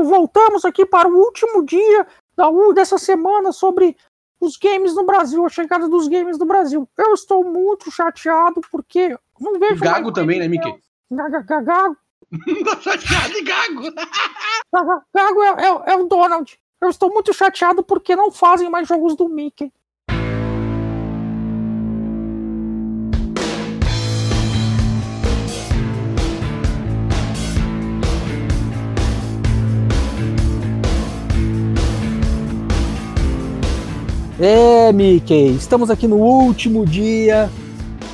Nogueirinho, voltamos aqui para o último dia da, dessa semana sobre os games no Brasil, a chegada dos games no Brasil. Eu estou muito chateado porque não vejo. Gago também, né, Mickey? Gago. Tá chateado e gago. Gago é, é, é o Donald. Eu estou muito chateado porque não fazem mais jogos do Mickey. É, Mickey, estamos aqui no último dia,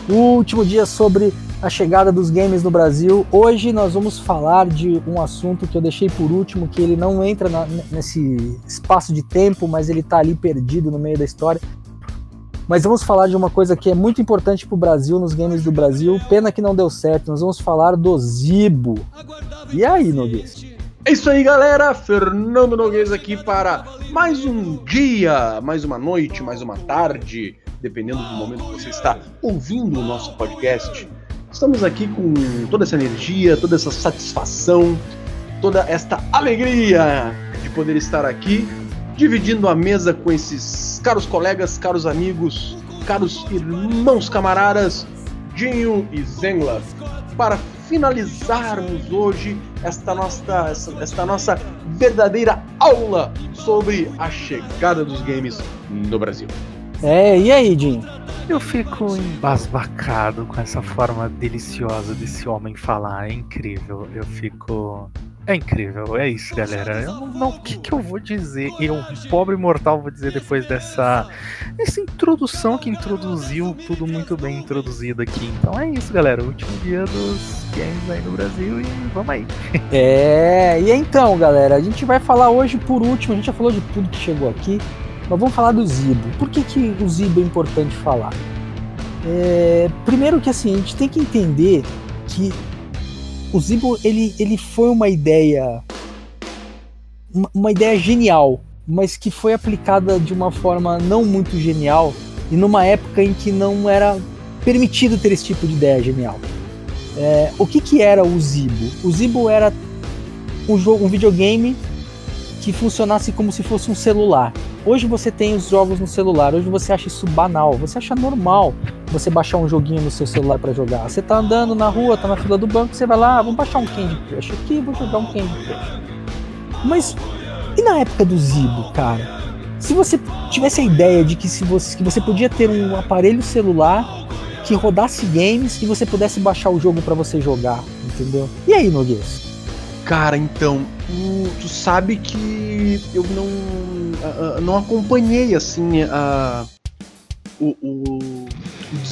último dia sobre a chegada dos games no Brasil. Hoje nós vamos falar de um assunto que eu deixei por último, que ele não entra na, nesse espaço de tempo, mas ele está ali perdido no meio da história. Mas vamos falar de uma coisa que é muito importante para o Brasil, nos games do Brasil. Pena que não deu certo. Nós vamos falar do Zibo. E aí, Noguês? É isso aí, galera. Fernando Noguês aqui para mais um dia, mais uma noite, mais uma tarde, dependendo do momento que você está ouvindo o nosso podcast. Estamos aqui com toda essa energia, toda essa satisfação, toda esta alegria de poder estar aqui, dividindo a mesa com esses caros colegas, caros amigos, caros irmãos camaradas, Dinho e Zengla, para finalizarmos hoje esta nossa, esta nossa verdadeira aula sobre a chegada dos games no Brasil. É, e aí, Jim? Eu fico embasbacado com essa forma deliciosa desse homem falar. É incrível. Eu fico. É incrível, é isso, galera. Eu não, o que, que eu vou dizer? Eu, pobre mortal, vou dizer depois dessa, essa introdução que introduziu tudo muito bem introduzido aqui. Então é isso, galera. Último dia dos games aí no Brasil e vamos aí. É, e então, galera, a gente vai falar hoje por último. A gente já falou de tudo que chegou aqui, mas vamos falar do Zibo. Por que, que o Zibo é importante falar? É, primeiro que assim, a gente tem que entender que o Zibo ele, ele foi uma ideia uma, uma, ideia genial, mas que foi aplicada de uma forma não muito genial e numa época em que não era permitido ter esse tipo de ideia genial. É, o que, que era o Zibo? O Zibo era um, jogo, um videogame que funcionasse como se fosse um celular. Hoje você tem os jogos no celular, hoje você acha isso banal, você acha normal você baixar um joguinho no seu celular para jogar. Você tá andando na rua, tá na fila do banco, você vai lá, ah, vamos baixar um Candy Crush aqui, vou jogar um Candy Crush. Mas e na época do Zibo, cara? Se você tivesse a ideia de que, se você, que você podia ter um aparelho celular que rodasse games e você pudesse baixar o jogo para você jogar, entendeu? E aí, Noguês? Cara, então, tu sabe que eu não, não acompanhei assim a, o,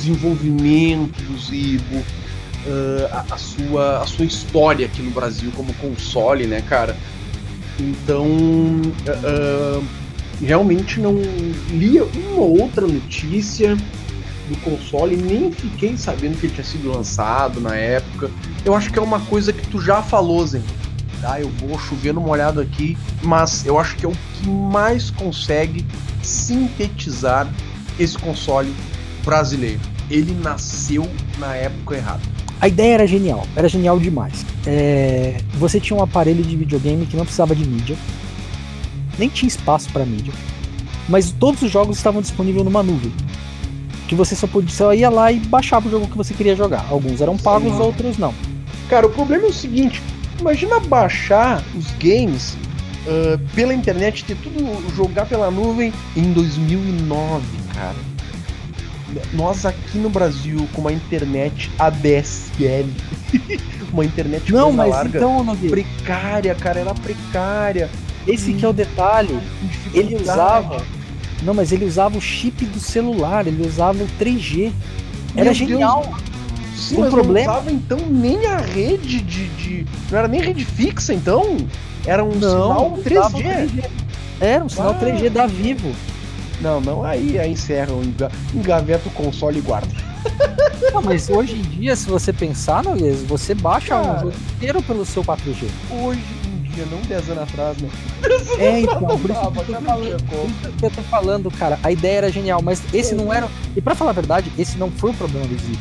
desenvolvimento Zibo, uh, a, a, sua, a sua história aqui no Brasil como console, né, cara? Então, uh, realmente não lia uma outra notícia do console, nem fiquei sabendo que ele tinha sido lançado na época. Eu acho que é uma coisa que tu já falou, Zen. Tá? Eu vou chover no molhado aqui, mas eu acho que é o que mais consegue sintetizar esse console brasileiro. Ele nasceu na época errada. A ideia era genial, era genial demais. É... Você tinha um aparelho de videogame que não precisava de mídia, nem tinha espaço para mídia, mas todos os jogos estavam disponíveis numa nuvem que você só podia só ia lá e baixava o jogo que você queria jogar. Alguns eram pagos, Sim. outros não. Cara, o problema é o seguinte: imagina baixar os games uh, pela internet, ter tudo jogar pela nuvem em 2009, cara. Nós aqui no Brasil, com uma internet ADSL, uma internet não, mas larga, então, precária, cara, era precária. Esse hum, que é o detalhe. Ele usava não, mas ele usava o chip do celular, ele usava o 3G. Era Meu genial. Deus. Sim, o problema. Não usava então nem a rede de, de, Não era nem rede fixa, então? Era um não, sinal 3G. 3G. Era um sinal ah. 3G da Vivo. Não, não, aí, aí encerra, engaveta o console e guarda. Não, mas hoje em dia, se você pensar, Noguês, você baixa um jogo inteiro pelo seu 4G. Hoje dia, não 10 anos atrás, né? É, então, por isso, que eu, tô, eu tô falando, cara. A ideia era genial, mas esse não era. E pra falar a verdade, esse não foi o problema do Zibo.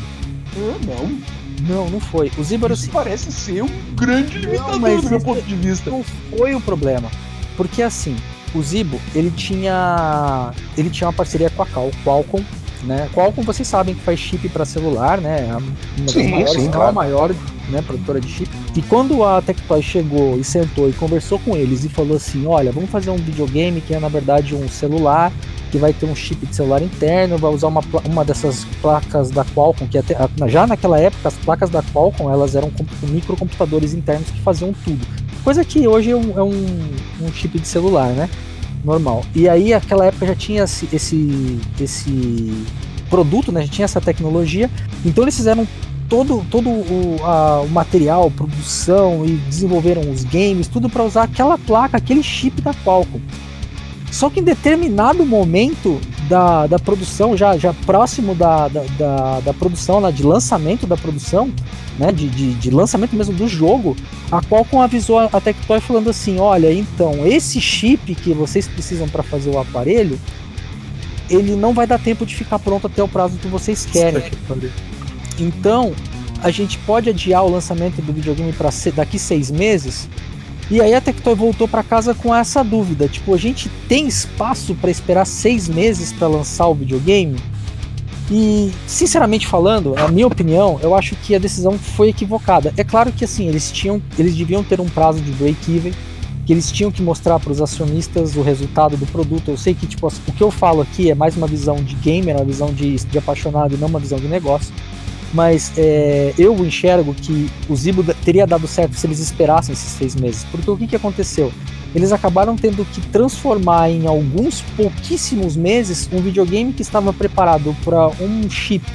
Ah, não. Não, não foi. O Zibo era Isso parece ser um grande limitador mas do meu ponto de vista. não foi o problema. Porque assim, o Zibo, ele tinha ele tinha uma parceria com a Cal, Qualcomm, né? Qualcomm, vocês sabem que faz chip para celular, né? É Uma das Sim, maiores, sim, claro. a maior, né, produtora de chip. E quando a Tectoy chegou e sentou e conversou com eles e falou assim: "Olha, vamos fazer um videogame que é na verdade um celular que vai ter um chip de celular interno, vai usar uma, uma dessas placas da Qualcomm, que até, já naquela época as placas da Qualcomm elas eram com- microcomputadores internos que faziam tudo. Coisa que hoje é um, é um, um chip de celular, né? Normal. E aí, aquela época já tinha esse, esse, esse produto, né? Já tinha essa tecnologia. Então eles fizeram todo, todo o, a- o material, produção e desenvolveram os games, tudo para usar aquela placa, aquele chip da Qualcomm. Só que em determinado momento da, da produção, já, já próximo da, da, da, da produção, lá, de lançamento da produção, né, de, de, de lançamento mesmo do jogo, a Qualcomm avisou a Tectoy falando assim, olha, então, esse chip que vocês precisam para fazer o aparelho, ele não vai dar tempo de ficar pronto até o prazo que vocês querem. Então, a gente pode adiar o lançamento do videogame para daqui seis meses. E aí a Tectoy voltou para casa com essa dúvida, tipo, a gente tem espaço para esperar seis meses para lançar o videogame? E, sinceramente falando, a minha opinião, eu acho que a decisão foi equivocada. É claro que assim, eles tinham, eles deviam ter um prazo de break-even, que eles tinham que mostrar para os acionistas o resultado do produto. Eu sei que tipo, o que eu falo aqui é mais uma visão de gamer, uma visão de, de apaixonado e não uma visão de negócio. Mas é, eu enxergo que o Zibo teria dado certo se eles esperassem esses seis meses. Porque o que, que aconteceu? Eles acabaram tendo que transformar em alguns pouquíssimos meses um videogame que estava preparado para um chip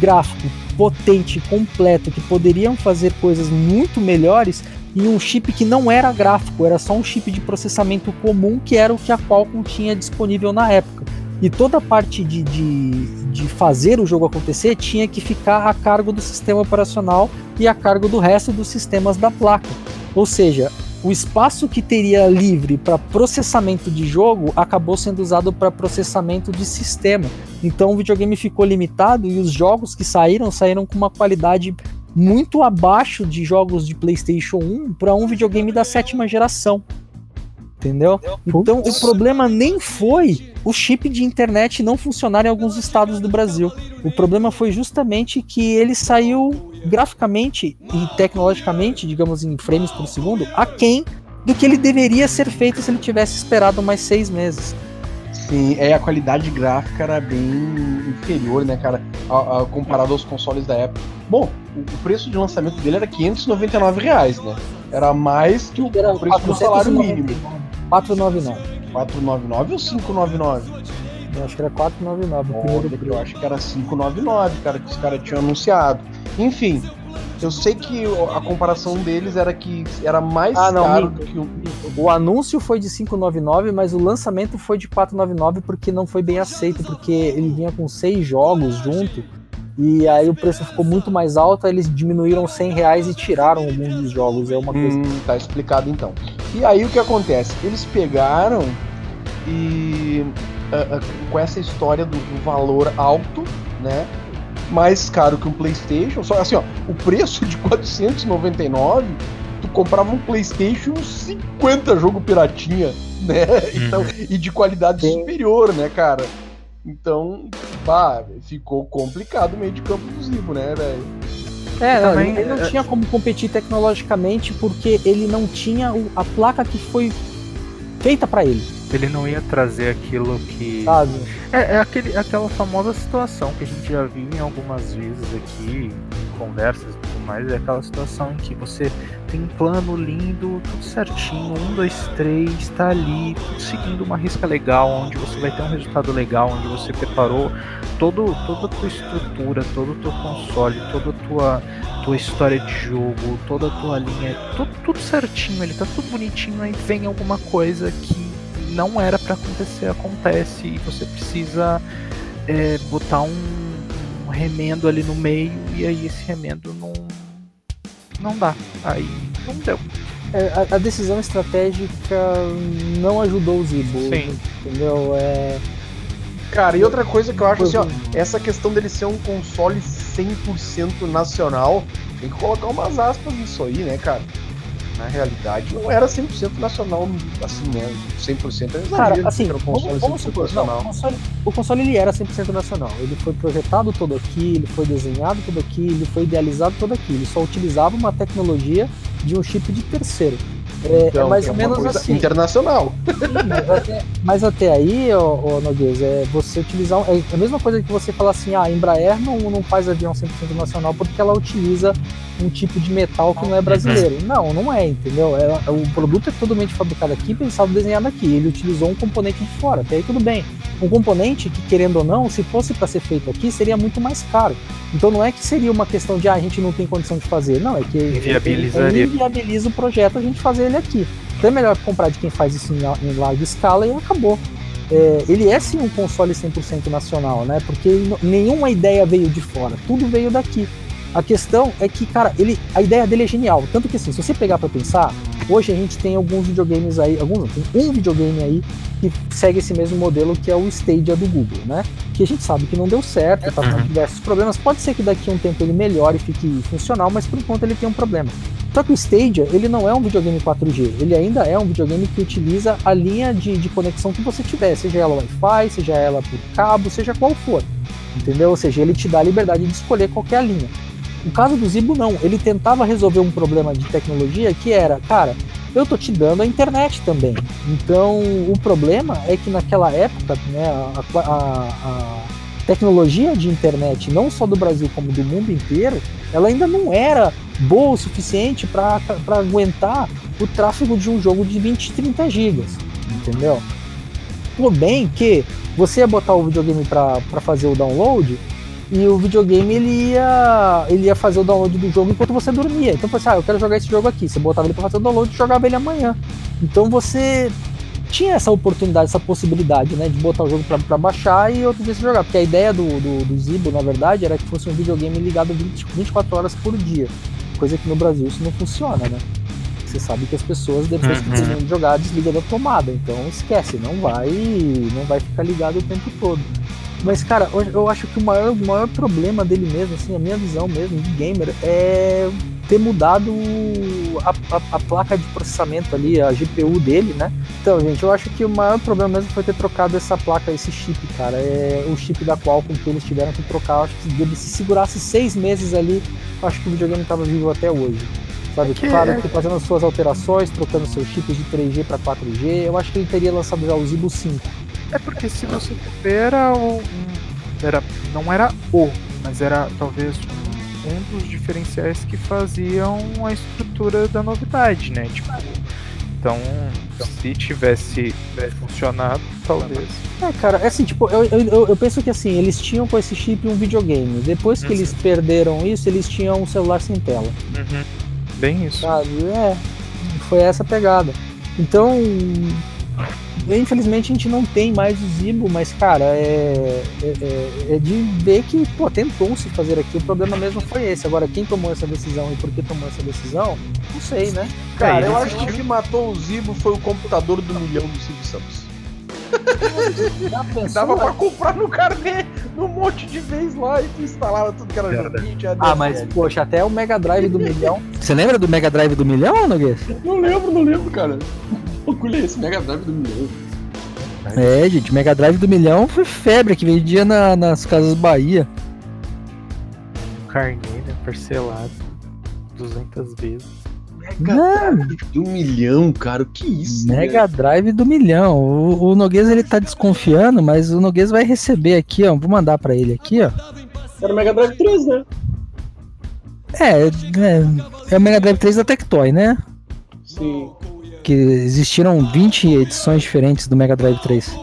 gráfico potente, completo, que poderiam fazer coisas muito melhores em um chip que não era gráfico, era só um chip de processamento comum que era o que a Qualcomm tinha disponível na época. E toda a parte de, de, de fazer o jogo acontecer tinha que ficar a cargo do sistema operacional e a cargo do resto dos sistemas da placa. Ou seja, o espaço que teria livre para processamento de jogo acabou sendo usado para processamento de sistema. Então o videogame ficou limitado e os jogos que saíram saíram com uma qualidade muito abaixo de jogos de PlayStation 1 para um videogame da sétima geração. Entendeu? Então o problema nem foi o chip de internet não funcionar em alguns estados do Brasil. O problema foi justamente que ele saiu graficamente e tecnologicamente, digamos em frames por segundo, aquém do que ele deveria ser feito se ele tivesse esperado mais seis meses. Sim, é a qualidade gráfica era bem inferior, né, cara, a- a- comparado aos consoles da época. Bom, o, o preço de lançamento dele era 599 reais, né? Era mais que o Era preço do salário mínimo. 499. 499 ou 599? Eu acho que era 499 o primeiro Olha, preço. eu acho que era 599, cara, que os caras tinham anunciado. Enfim, eu sei que a comparação deles era que era mais Ah, não, caro do que o. O anúncio foi de 599, mas o lançamento foi de 499 porque não foi bem aceito, porque ele vinha com seis jogos junto. E aí o preço ficou muito mais alto, eles diminuíram 100 reais e tiraram alguns dos jogos. É uma coisa. Hum, tá explicado então. E aí o que acontece? Eles pegaram e ah, ah, com essa história do, do valor alto, né? Mais caro que um PlayStation, só assim, ó, o preço de 499, tu comprava um PlayStation e uns 50 jogo piratinha, né? Então, e de qualidade Sim. superior, né, cara? Então, pá, ficou complicado o meio de campo do Zibo, né, velho? É, não, também, ele não é- tinha como competir tecnologicamente porque ele não tinha o- a placa que foi feita pra ele, Ele não ia trazer aquilo que. sabe? É, é aquele, aquela famosa situação que a gente já viu em algumas vezes aqui, em conversas e tudo mais, é aquela situação em que você tem um plano lindo, tudo certinho, um, dois, três, tá ali, tudo seguindo uma risca legal, onde você vai ter um resultado legal, onde você preparou todo, toda a tua estrutura, todo o teu console, toda a tua, tua história de jogo, toda a tua linha, tudo, tudo certinho, ele tá tudo bonitinho, aí vem alguma coisa que não era pra acontecer, acontece e você precisa é, botar um, um remendo ali no meio e aí esse remendo não não dá, aí não deu. É, a, a decisão estratégica não ajudou o Zibo, Sim. entendeu? É, Cara, e outra coisa que eu acho assim, ó, essa questão dele ser um console 100% nacional, tem que colocar umas aspas nisso aí, né, cara? Na realidade, não era 100% nacional, assim, né? 100% é Cara, assim, era um console vamos, vamos. Não, o, console, o console ele era 100% nacional. Ele foi projetado todo aqui, ele foi desenhado todo aqui, ele foi idealizado todo aqui. Ele só utilizava uma tecnologia de um chip de terceiro. É, então, é mais é ou menos assim. Internacional. mas, até, mas até aí, ô, ô Noguês, é você utilizar. É a mesma coisa que você falar assim: ah, a Embraer não, não faz avião 100% nacional porque ela utiliza um tipo de metal que não é brasileiro. Uhum. Não, não é, entendeu? É, é, o produto é totalmente fabricado aqui, pensado, desenhado aqui. Ele utilizou um componente de fora, até aí tudo bem. Um componente que, querendo ou não, se fosse para ser feito aqui, seria muito mais caro. Então não é que seria uma questão de ah, a gente não tem condição de fazer. Não, é que inviabilizaria. inviabiliza o projeto a gente fazer ele aqui. Então é melhor comprar de quem faz isso em, larga escala e acabou. É, ele é sim um console 100% nacional, né? Porque nenhuma ideia veio de fora, tudo veio daqui. A questão é que, cara, ele, a ideia dele é genial. Tanto que assim, se você pegar para pensar, hoje a gente tem alguns videogames aí, alguns tem um videogame aí que segue esse mesmo modelo que é o Stadia do Google, né? Que a gente sabe que não deu certo, tá com uhum. diversos problemas. Pode ser que daqui a um tempo ele melhore e fique funcional, mas por enquanto ele tem um problema. Só que o Stadia, ele não é um videogame 4G, ele ainda é um videogame que utiliza a linha de, de conexão que você tiver, seja ela Wi-Fi, seja ela por cabo, seja qual for. Entendeu? Ou seja, ele te dá a liberdade de escolher qualquer linha. No caso do Zibo, não. Ele tentava resolver um problema de tecnologia que era, cara, eu tô te dando a internet também. Então, o problema é que naquela época, né, a, a, a tecnologia de internet, não só do Brasil como do mundo inteiro, ela ainda não era boa o suficiente para aguentar o tráfego de um jogo de 20, 30 gigas, entendeu? Por bem que você ia botar o videogame para fazer o download, e o videogame ele ia, ele ia fazer o download do jogo enquanto você dormia. Então você, ah, eu quero jogar esse jogo aqui. Você botava ele para fazer o download e jogava ele amanhã. Então você tinha essa oportunidade, essa possibilidade, né, de botar o jogo para baixar e outro dia você jogar. Porque a ideia do, do, do, Zibo, na verdade, era que fosse um videogame ligado 20, 24 horas por dia. Coisa que no Brasil isso não funciona, né? Você sabe que as pessoas, depois uhum. que terminam de jogar, desligam da tomada. Então esquece, não vai, não vai ficar ligado o tempo todo. Mas, cara, eu acho que o maior, o maior problema dele mesmo, assim, a minha visão mesmo de gamer, é ter mudado a, a, a, placa de processamento ali, a GPU dele, né? Então, gente, eu acho que o maior problema mesmo foi ter trocado essa placa, esse chip, cara. É o chip da Qualcomm que eles tiveram que trocar. Eu acho que ele se segurasse seis meses ali, acho que o videogame estava vivo até hoje. Sabe, que... claro que fazendo as suas alterações, trocando seus chips de 3G para 4G, eu acho que ele teria lançado já o Zibo 5 é porque se você era, um, era não era o, mas era talvez um, dos diferenciais que faziam a estrutura da novidade, né? Tipo, então, se tivesse, tivesse funcionado, talvez. É, cara, é assim, tipo, eu, eu, eu, penso que assim, eles tinham com esse chip um videogame. Depois que uhum. eles perderam isso, eles tinham um celular sem tela. Uhum. Bem isso. Sabe? É, foi essa pegada. Então, Infelizmente a gente não tem mais o Zibo, mas cara, é, é, é, é de ver que pô, tentou-se fazer aqui. O problema mesmo foi esse. Agora, quem tomou essa decisão e por que tomou essa decisão, não sei, né? Cara, eu acho que o que matou o Zibo foi o computador do milhão do Silvio Santos. Dava pra comprar no carnê um monte de vez lá e tu instalava tudo que era joguinho. Ah, mas poxa, até o Mega Drive do milhão. Você lembra do Mega Drive do milhão, Noguês? Não lembro, não lembro, cara. Orgulho é esse? Mega Drive do milhão. É, gente, Mega Drive do milhão foi febre que vendia na, nas casas Bahia. Carneiro, né? Parcelado. 200 vezes. Mega Drive do milhão, cara. O que isso? Mega Drive do milhão. O, o Noguês ele tá desconfiando, mas o Noguês vai receber aqui, ó. Vou mandar pra ele aqui, ó. Era o Mega Drive 3, né? É, é, é o Mega Drive 3 da Tectoy, né? Sim que existiram 20 edições diferentes do Mega Drive 3.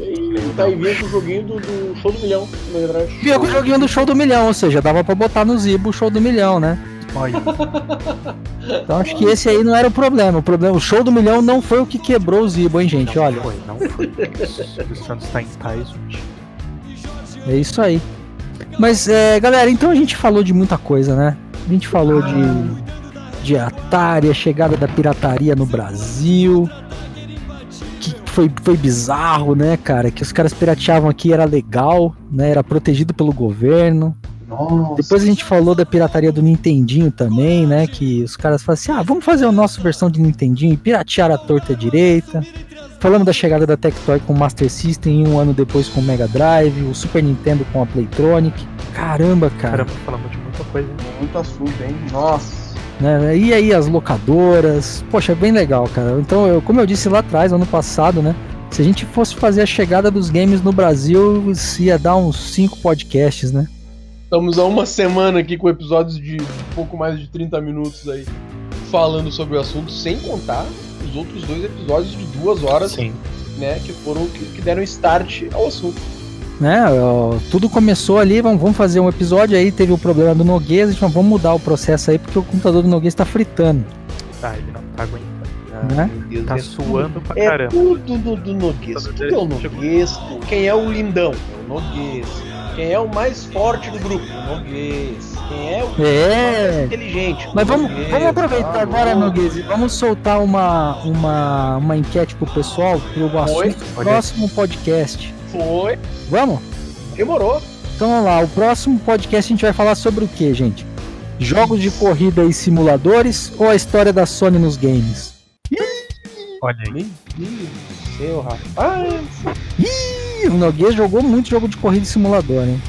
E tá aí vinha com o joguinho do, do, Show do Milhão do Mega Drive. Vinha com o joguinho do Show do Milhão, ou seja, dava pra botar no Zibo o Show do Milhão, né? Olha. Então acho que esse aí não era o problema. O problema, o show do milhão não foi o que quebrou o Zibo, hein, gente? Não Olha. Foi, não foi. o Santos tá em tais. É isso aí. Mas, é, galera, então a gente falou de muita coisa, né? A gente falou de de Atari, a chegada da pirataria no Brasil. Que foi, foi bizarro, né, cara? Que os caras pirateavam aqui, era legal, né? Era protegido pelo governo. Nossa. Depois a gente falou da pirataria do Nintendinho também, né? Que os caras falam assim: ah, vamos fazer a nossa versão de Nintendinho e piratear a torta direita. Falamos da chegada da Tectoy com o Master System e um ano depois com o Mega Drive, o Super Nintendo com a Playtronic. Caramba, cara. Caramba, falamos de muita coisa. Muito assunto, hein? Nossa. Né? E aí as locadoras. Poxa, é bem legal, cara. Então, eu, como eu disse lá atrás, ano passado, né? Se a gente fosse fazer a chegada dos games no Brasil, ia dar uns 5 podcasts, né? Estamos há uma semana aqui com episódios de um pouco mais de 30 minutos aí, falando sobre o assunto, sem contar os outros dois episódios de duas horas, Sim. né? Que foram que, que deram start ao assunto né? Tudo começou ali, vamos, vamos fazer um episódio aí, teve o problema do Noguês, a gente vamos mudar o processo aí porque o computador do Noguês está fritando. Tá, ele não tá aguentando. Né? Deus, tá é suando pra é caramba. Tudo do, do Noguês. Quem é o Noguês? Quem é o lindão? É o Noguês. Quem é o mais forte do grupo? O Noguês. Quem é o é. mais inteligente? Mas vamos, vamos aproveitar tá agora, Noguês, e vamos soltar uma, uma, uma enquete pro pessoal pro assunto do próximo podcast. Foi. Vamos? Demorou. Então vamos lá, o próximo podcast a gente vai falar sobre o que, gente? Jogos de corrida e simuladores ou a história da Sony nos games? Olha aí. Meu Deus do céu, rapaz. Ih, o Noguês jogou muito jogo de corrida e simulador, hein?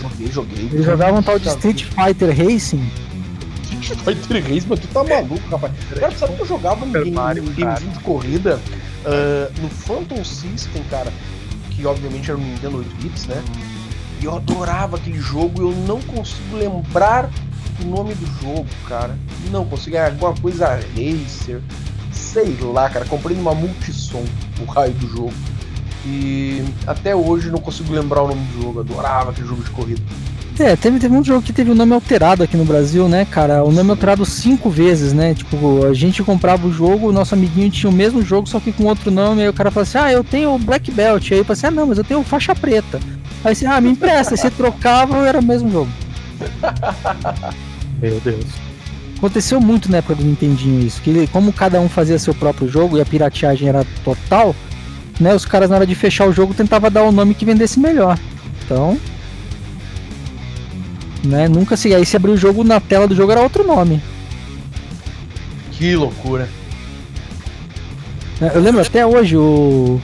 Joguei, joguei. Ele jogava um tal de Street Fighter Racing. Street Fighter Racing, mas tu tá maluco, rapaz. Cara, sabe que eu jogava um game, um gamezinho de corrida uh, no Phantom System, cara? Que obviamente era um Nintendo 8 bits, né? E eu adorava aquele jogo eu não consigo lembrar o nome do jogo, cara. Não consigo, é alguma coisa Racer, sei lá, cara. Comprei numa Multissom o raio do jogo. E até hoje não consigo lembrar o nome do jogo. Adorava aquele jogo de corrida. É, teve, teve um jogo que teve o nome alterado aqui no Brasil, né, cara? O nome alterado cinco vezes, né? Tipo, a gente comprava o jogo, o nosso amiguinho tinha o mesmo jogo, só que com outro nome, aí o cara falava assim, ah, eu tenho o Black Belt. Aí eu falei assim, ah, não, mas eu tenho faixa preta. Aí você, ah, me empresta. aí você trocava, era o mesmo jogo. Meu Deus. Aconteceu muito na época do Nintendinho isso, que como cada um fazia seu próprio jogo e a pirateagem era total, né, os caras na hora de fechar o jogo tentavam dar o nome que vendesse melhor. Então, né? Nunca se. Aí se abriu o jogo na tela do jogo era outro nome. Que loucura. É, eu lembro até hoje o.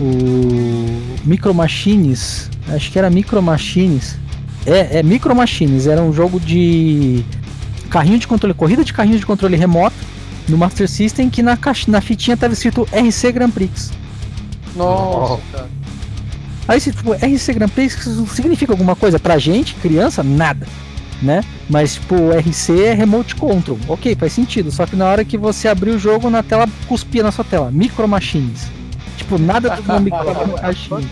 O. Micro Machines. Acho que era Micro Machines. É, é Micro Machines. Era um jogo de. Carrinho de controle. Corrida de carrinho de controle remoto. No Master System que na, caixa, na fitinha tava escrito RC Grand Prix. Nossa. Aí se tipo, RC Grand Prix significa alguma coisa pra gente, criança, nada, né? Mas tipo, RC é remote control. OK, faz sentido, só que na hora que você abrir o jogo na tela cuspia na sua tela, Micro Machines. Tipo, nada do nome Micro Machines.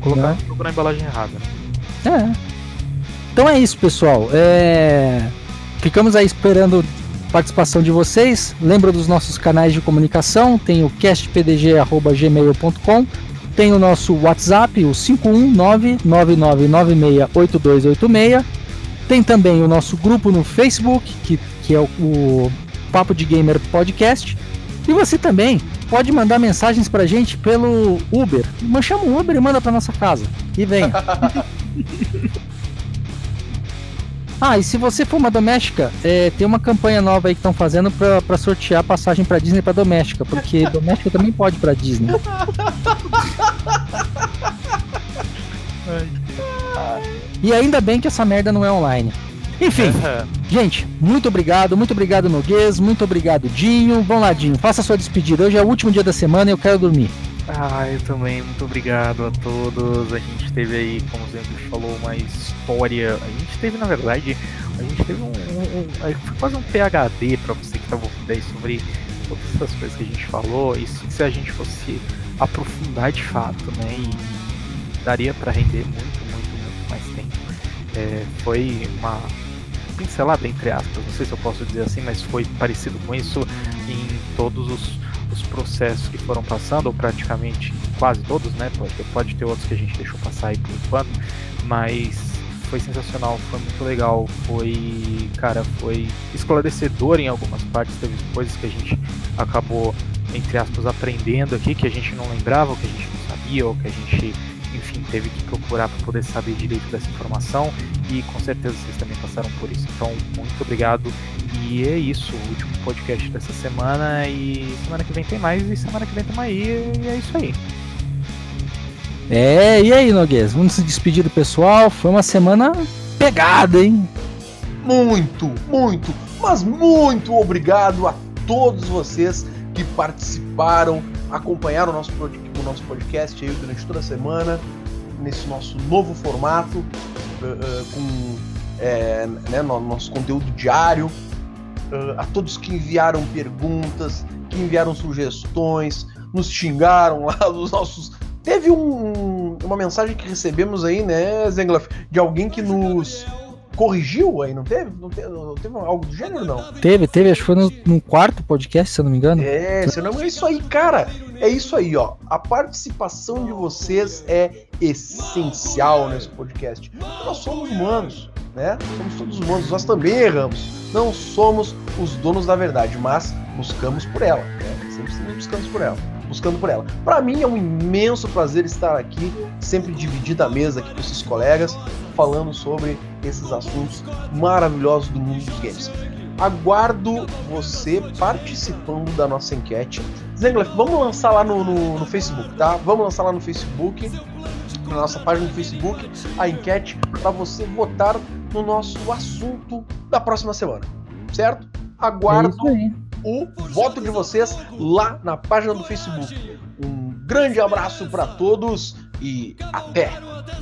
Colocar né? o jogo na embalagem errada. É. Então é isso, pessoal. É... Ficamos aí esperando participação de vocês. Lembra dos nossos canais de comunicação? Tem o castpdg@gmail.com tem o nosso WhatsApp, o 51999968286. Tem também o nosso grupo no Facebook, que, que é o, o Papo de Gamer Podcast. E você também pode mandar mensagens pra gente pelo Uber. Chama o Uber e manda pra nossa casa. E vem. ah, e se você for uma doméstica, é, tem uma campanha nova aí que estão fazendo pra, pra sortear passagem pra Disney pra doméstica, porque doméstica também pode pra Disney. E ainda bem que essa merda não é online. Enfim, gente, muito obrigado, muito obrigado Noguês, muito obrigado Dinho. Vamos lá, Dinho, faça a sua despedida. Hoje é o último dia da semana e eu quero dormir. Ah, eu também, muito obrigado a todos. A gente teve aí, como o sempre falou, uma história. A gente teve, na verdade, a gente teve um. um, um foi quase um PHD para você que estava ouvindo aí sobre todas essas coisas que a gente falou. E se a gente fosse aprofundar de fato, né? E daria para render muito é, foi uma pincelada, entre aspas, não sei se eu posso dizer assim, mas foi parecido com isso em todos os, os processos que foram passando, ou praticamente quase todos, né? Pode, pode ter outros que a gente deixou passar aí por enquanto, mas foi sensacional, foi muito legal, foi, cara, foi esclarecedor em algumas partes, teve coisas que a gente acabou, entre aspas, aprendendo aqui, que a gente não lembrava, que a gente não sabia, ou que a gente enfim, teve que procurar para poder saber direito dessa informação e com certeza vocês também passaram por isso. Então, muito obrigado. E é isso, o último podcast dessa semana e semana que vem tem mais e semana que vem tem mais e é isso aí. É, e aí, Noguês? Vamos se despedir do pessoal. Foi uma semana pegada, hein? Muito, muito, mas muito obrigado a todos vocês que participaram, acompanharam o nosso, o nosso podcast aí durante toda a semana, nesse nosso novo formato, uh, uh, com é, né, nosso conteúdo diário. Uh, a todos que enviaram perguntas, que enviaram sugestões, nos xingaram lá dos nossos Teve um, uma mensagem que recebemos aí, né, Zenglaf, de alguém que nos corrigiu aí, não teve? Não teve, não teve algo do gênero, não? Teve, teve, acho que foi no, no, quarto podcast, se eu não me engano. É, se não é isso aí, cara. É isso aí, ó. A participação de vocês é essencial nesse podcast. Nós somos humanos, né? Somos todos humanos, nós também erramos. Não somos os donos da verdade, mas buscamos por ela. Né? Sempre buscamos por ela buscando por ela. Para mim é um imenso prazer estar aqui, sempre dividindo a mesa aqui com esses colegas, falando sobre esses assuntos maravilhosos do mundo dos games. Aguardo você participando da nossa enquete. Zenglef, vamos lançar lá no, no, no, Facebook, tá? Vamos lançar lá no Facebook, na nossa página do Facebook, a enquete para você votar no nosso assunto da próxima semana, certo? Aguardo é o voto de vocês lá na página do Facebook. Um grande abraço para todos e!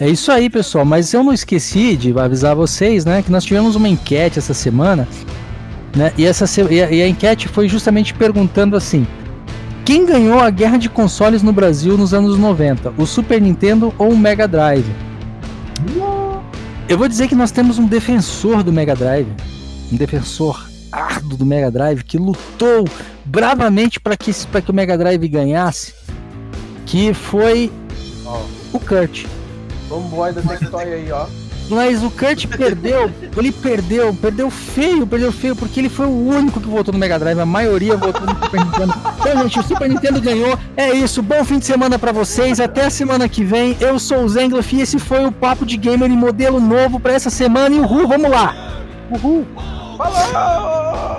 É isso aí, pessoal. Mas eu não esqueci de avisar vocês, né, que nós tivemos uma enquete essa semana, né? E essa e a, e a enquete foi justamente perguntando assim: quem ganhou a guerra de consoles no Brasil nos anos 90? O Super Nintendo ou o Mega Drive? Eu vou dizer que nós temos um defensor do Mega Drive, um defensor árduo do Mega Drive que lutou bravamente para que, que o Mega Drive ganhasse, que foi o Kurt. Tomboy da Tectoy aí, ó. Mas o Kurt perdeu, ele perdeu, perdeu feio, perdeu feio, porque ele foi o único que votou no Mega Drive, a maioria votou no Super Nintendo. Então, gente, o Super Nintendo ganhou. É isso, bom fim de semana para vocês, até a semana que vem. Eu sou o Zengloff e esse foi o Papo de Gamer em modelo novo para essa semana. E uhul, vamos lá! Uhul! Falou!